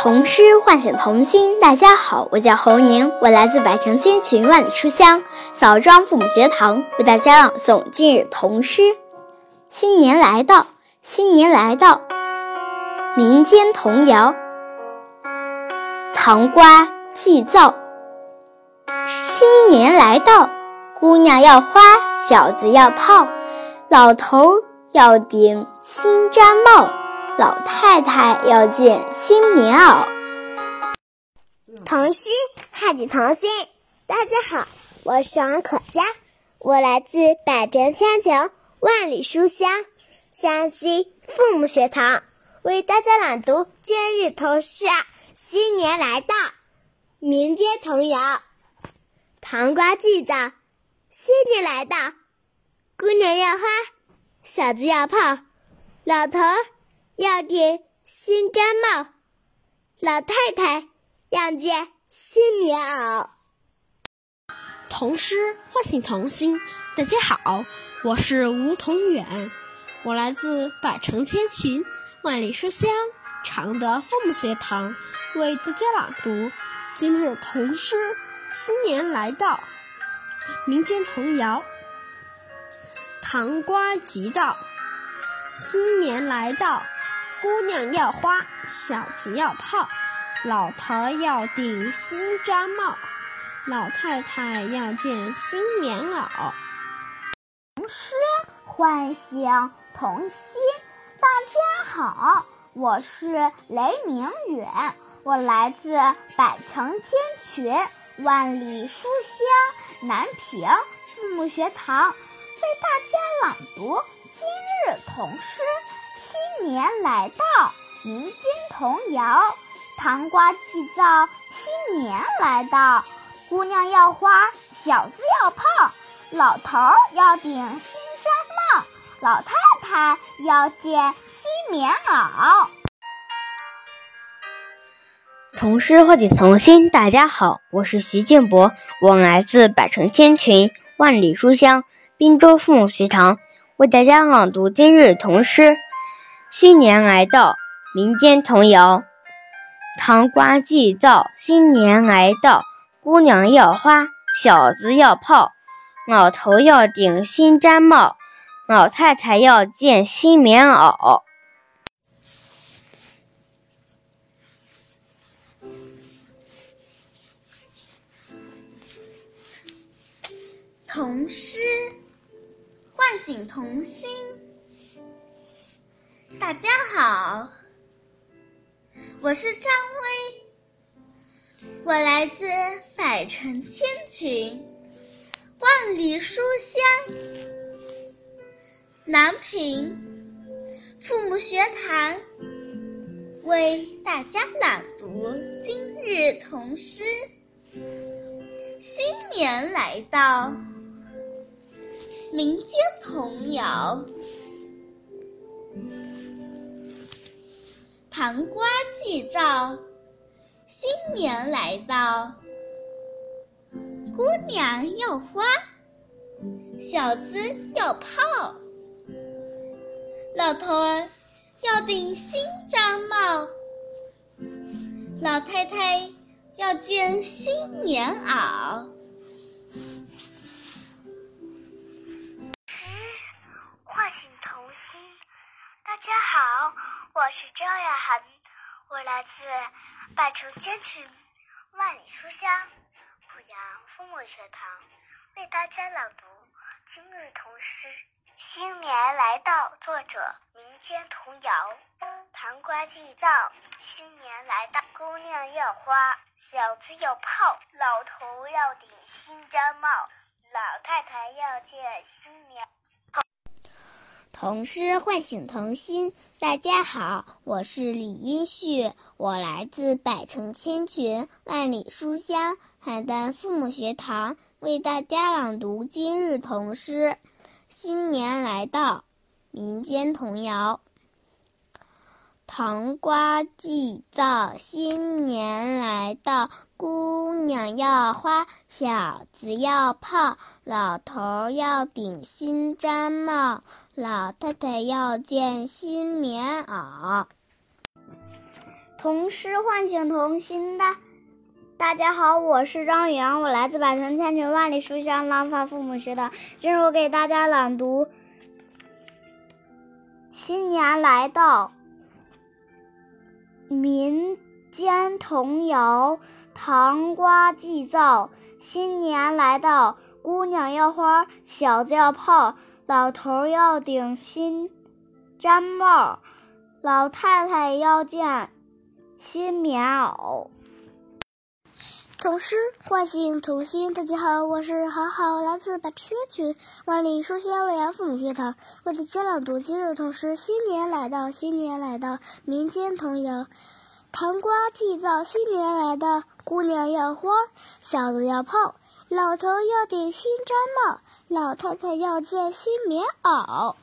童诗唤醒童心。大家好，我叫侯宁，我来自百城千群万里书香枣庄父母学堂，为大家朗诵今日童诗。新年来到，新年来到，民间童谣。糖瓜祭灶，新年来到，姑娘要花，小子要炮，老头要顶新毡帽。老太太要件新棉袄。童诗唤醒童心。大家好，我是王可佳，我来自百城千穷万里书香山西父母学堂，为大家朗读今日童诗。新年来到，民间童谣：糖瓜祭灶。新年来到，姑娘要花，小子要炮，老头。要顶新毡帽，老太太要件新棉袄。童诗唤醒童心。大家好，我是吴同远，我来自百城千群万里书香常德父母学堂，为大家朗读今日童诗。新年来到，民间童谣：糖瓜祭灶。新年来到。姑娘要花，小子要炮，老头儿要顶新毡帽，老太太要件新棉袄。童诗唤醒童心，大家好，我是雷明远，我来自百城千群万里书香南平父母学堂，为大家朗读今日童诗。新年来到，民间童谣：糖瓜祭灶。新年来到，姑娘要花，小子要炮，老头要顶新毡帽，老太太要件新棉袄。童诗唤醒童心。大家好，我是徐建博，我来自百城千群万里书香滨州父母学堂，为大家朗读今日童诗。新年来到，民间童谣：糖瓜祭灶。新年来到，姑娘要花，小子要炮，老头要顶新毡帽，老太太要件新棉袄。童诗唤醒童心。大家好，我是张薇，我来自百城千群、万里书香南平父母学堂，为大家朗读今日童诗。新年来到，民间童谣。糖瓜祭灶，新年来到，姑娘要花，小子要炮，老头儿要顶新毡帽，老太太要件新棉袄。我是张雅涵，我来自百城千群万里书香濮阳父母学堂，为大家朗读今日童诗。新年来到，作者民间童谣。糖瓜祭灶，新年来到，姑娘要花，小子要炮，老头要顶新毡帽，老太太要见新娘。童诗唤醒童心。大家好，我是李英旭，我来自百城千群万里书香邯郸父母学堂，为大家朗读今日童诗。新年来到，民间童谣。糖瓜祭灶，新年来到，姑娘要花，小子要泡，老头要顶新毡帽，老太太要件新棉袄。童诗唤醒童心的。大家好，我是张宇阳，我来自百城千群万里书香廊坊父母学堂。今日我给大家朗读《新年来到》民间童谣：糖瓜祭灶，新年来到，姑娘要花，小子要炮，老头要顶新毡帽，老太太要件新棉袄。童诗唤醒童心。大家好，我是好好，来自百千群万里书香洛阳父母学堂，为大家朗读今日童诗。新年来到，新年来到，民间童谣：糖瓜祭灶，新年来到，姑娘要花，小子要炮，老头要顶新毡帽，老太太要件新棉袄。